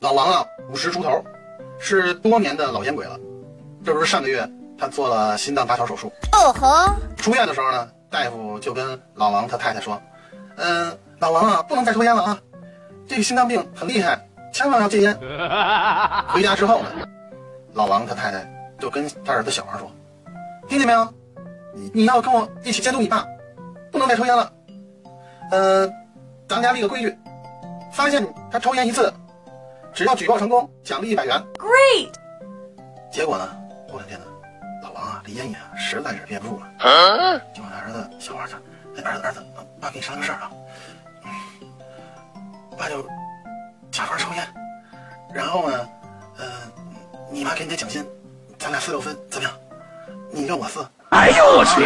老王啊，五十出头，是多年的老烟鬼了。这不是上个月他做了心脏搭桥手术，哦吼，出院的时候呢，大夫就跟老王他太太说：“嗯，老王啊，不能再抽烟了啊，这个心脏病很厉害，千万要戒烟。”回家之后呢，老王他太太就跟他儿子小王说：“听见没有？你你要跟我一起监督你爸，不能再抽烟了。呃，咱们家立个规矩，发现他抽烟一次，只要举报成功，奖励一百元。Great！结果呢，过两天呢，老王啊，这烟瘾啊实在是憋不住了，就问他儿子小王说：“哎，儿子儿子，爸跟你商量个事儿啊，嗯爸就假装抽烟，然后呢，呃，你妈给你点奖金，咱俩四六分，怎么样？你六我四。”哎呦我去！